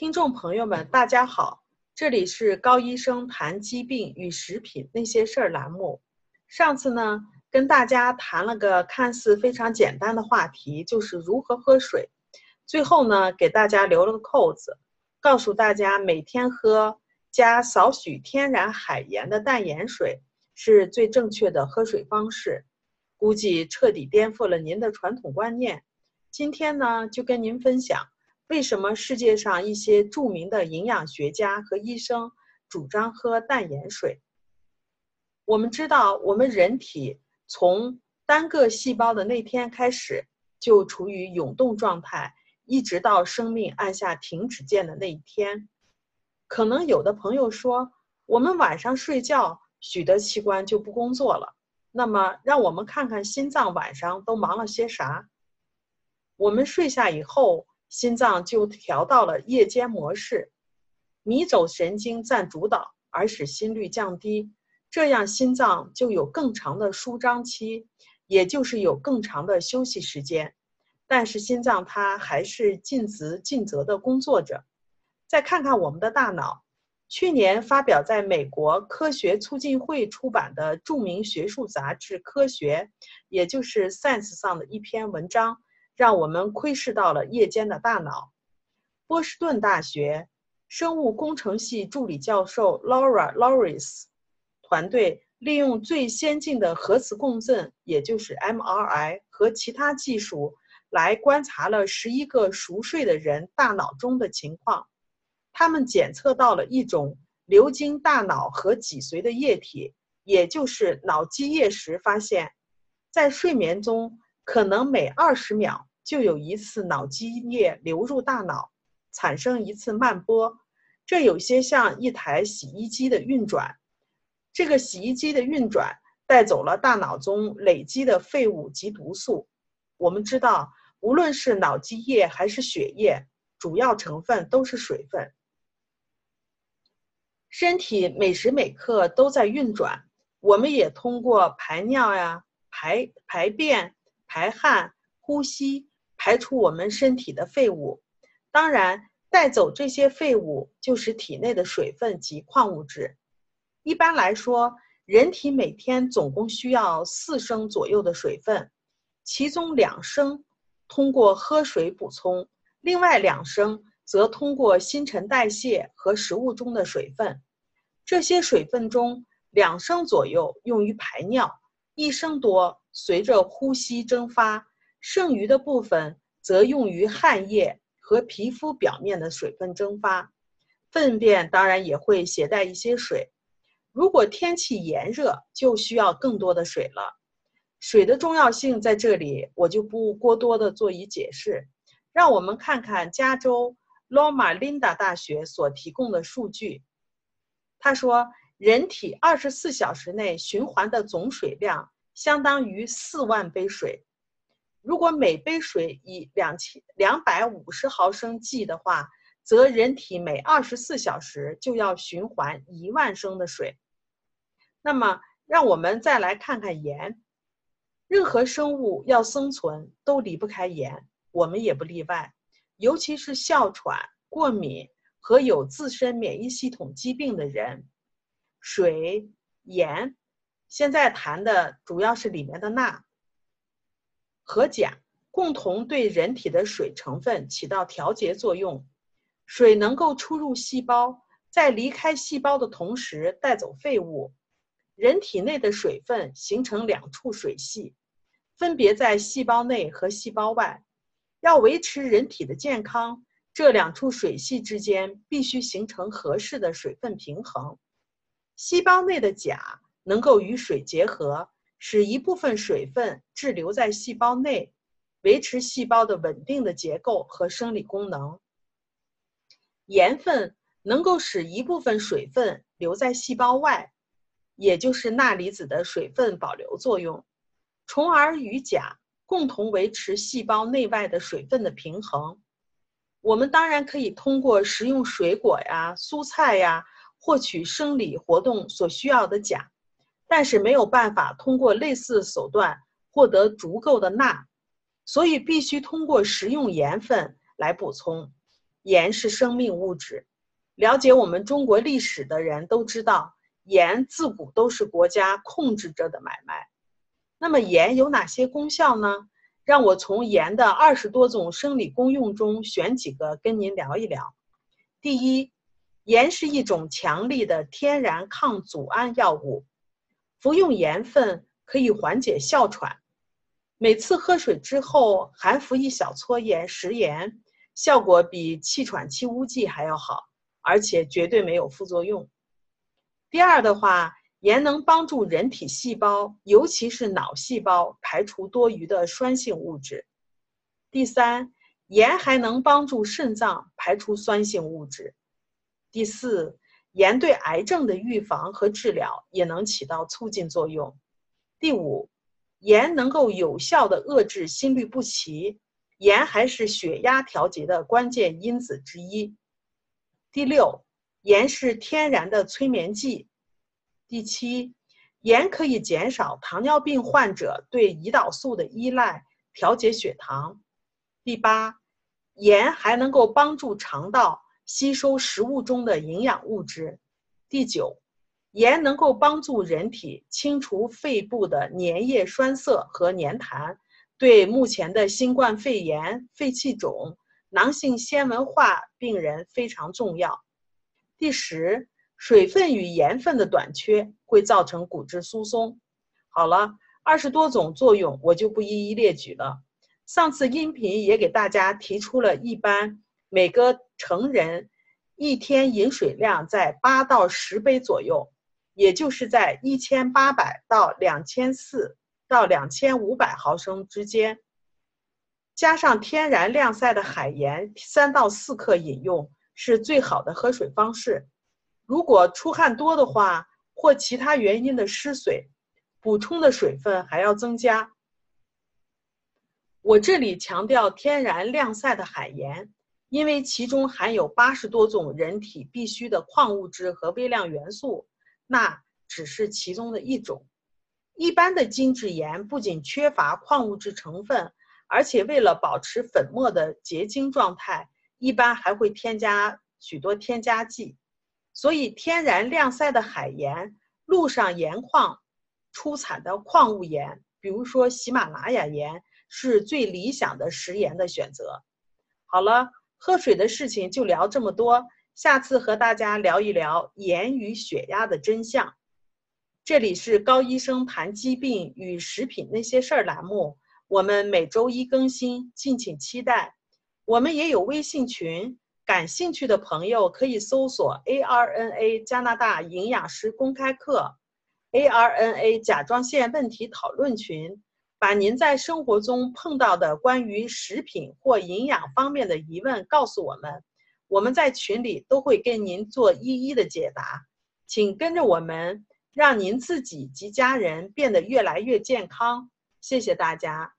听众朋友们，大家好，这里是高医生谈疾病与食品那些事儿栏目。上次呢，跟大家谈了个看似非常简单的话题，就是如何喝水。最后呢，给大家留了个扣子，告诉大家每天喝加少许天然海盐的淡盐水是最正确的喝水方式。估计彻底颠覆了您的传统观念。今天呢，就跟您分享。为什么世界上一些著名的营养学家和医生主张喝淡盐水？我们知道，我们人体从单个细胞的那天开始就处于永动状态，一直到生命按下停止键的那一天。可能有的朋友说，我们晚上睡觉，许多器官就不工作了。那么，让我们看看心脏晚上都忙了些啥？我们睡下以后。心脏就调到了夜间模式，迷走神经占主导，而使心率降低，这样心脏就有更长的舒张期，也就是有更长的休息时间。但是心脏它还是尽职尽责的工作着。再看看我们的大脑，去年发表在美国科学促进会出版的著名学术杂志《科学》，也就是《Science》上的一篇文章。让我们窥视到了夜间的大脑。波士顿大学生物工程系助理教授 Laura Loris 团队利用最先进的核磁共振，也就是 MRI 和其他技术，来观察了十一个熟睡的人大脑中的情况。他们检测到了一种流经大脑和脊髓的液体，也就是脑积液时，发现，在睡眠中可能每二十秒。就有一次脑积液流入大脑，产生一次慢波，这有些像一台洗衣机的运转。这个洗衣机的运转带走了大脑中累积的废物及毒素。我们知道，无论是脑积液还是血液，主要成分都是水分。身体每时每刻都在运转，我们也通过排尿呀、排排便、排汗、呼吸。排出我们身体的废物，当然带走这些废物就是体内的水分及矿物质。一般来说，人体每天总共需要四升左右的水分，其中两升通过喝水补充，另外两升则通过新陈代谢和食物中的水分。这些水分中，两升左右用于排尿，一升多随着呼吸蒸发。剩余的部分则用于汗液和皮肤表面的水分蒸发，粪便当然也会携带一些水。如果天气炎热，就需要更多的水了。水的重要性在这里，我就不过多的做以解释。让我们看看加州罗马琳达大学所提供的数据。他说，人体二十四小时内循环的总水量相当于四万杯水。如果每杯水以两千两百五十毫升计的话，则人体每二十四小时就要循环一万升的水。那么，让我们再来看看盐。任何生物要生存都离不开盐，我们也不例外。尤其是哮喘、过敏和有自身免疫系统疾病的人，水、盐，现在谈的主要是里面的钠。和钾共同对人体的水成分起到调节作用。水能够出入细胞，在离开细胞的同时带走废物。人体内的水分形成两处水系，分别在细胞内和细胞外。要维持人体的健康，这两处水系之间必须形成合适的水分平衡。细胞内的钾能够与水结合。使一部分水分滞留在细胞内，维持细胞的稳定的结构和生理功能。盐分能够使一部分水分留在细胞外，也就是钠离子的水分保留作用，从而与钾共同维持细胞内外的水分的平衡。我们当然可以通过食用水果呀、蔬菜呀，获取生理活动所需要的钾。但是没有办法通过类似手段获得足够的钠，所以必须通过食用盐分来补充。盐是生命物质。了解我们中国历史的人都知道，盐自古都是国家控制着的买卖。那么盐有哪些功效呢？让我从盐的二十多种生理功用中选几个跟您聊一聊。第一，盐是一种强力的天然抗组胺药物，服用盐分可以缓解哮喘。每次喝水之后含服一小撮盐食盐，效果比气喘气污剂还要好，而且绝对没有副作用。第二的话。盐能帮助人体细胞，尤其是脑细胞排除多余的酸性物质。第三，盐还能帮助肾脏排出酸性物质。第四，盐对癌症的预防和治疗也能起到促进作用。第五，盐能够有效的遏制心律不齐，盐还是血压调节的关键因子之一。第六，盐是天然的催眠剂。第七，盐可以减少糖尿病患者对胰岛素的依赖，调节血糖。第八，盐还能够帮助肠道吸收食物中的营养物质。第九，盐能够帮助人体清除肺部的粘液栓塞和粘痰，对目前的新冠肺炎、肺气肿、囊性纤维化病人非常重要。第十。水分与盐分的短缺会造成骨质疏松。好了，二十多种作用我就不一一列举了。上次音频也给大家提出了一般每个成人一天饮水量在八到十杯左右，也就是在一千八百到两千四到两千五百毫升之间，加上天然晾晒的海盐三到四克饮用是最好的喝水方式。如果出汗多的话，或其他原因的失水，补充的水分还要增加。我这里强调天然晾晒的海盐，因为其中含有八十多种人体必需的矿物质和微量元素，那只是其中的一种。一般的精制盐不仅缺乏矿物质成分，而且为了保持粉末的结晶状态，一般还会添加许多添加剂。所以，天然晾晒的海盐、陆上盐矿出产的矿物盐，比如说喜马拉雅盐，是最理想的食盐的选择。好了，喝水的事情就聊这么多，下次和大家聊一聊盐与血压的真相。这里是高医生谈疾病与食品那些事儿栏目，我们每周一更新，敬请期待。我们也有微信群。感兴趣的朋友可以搜索 ARNA 加拿大营养师公开课，ARNA 甲状腺问题讨论群，把您在生活中碰到的关于食品或营养方面的疑问告诉我们，我们在群里都会跟您做一一的解答。请跟着我们，让您自己及家人变得越来越健康。谢谢大家。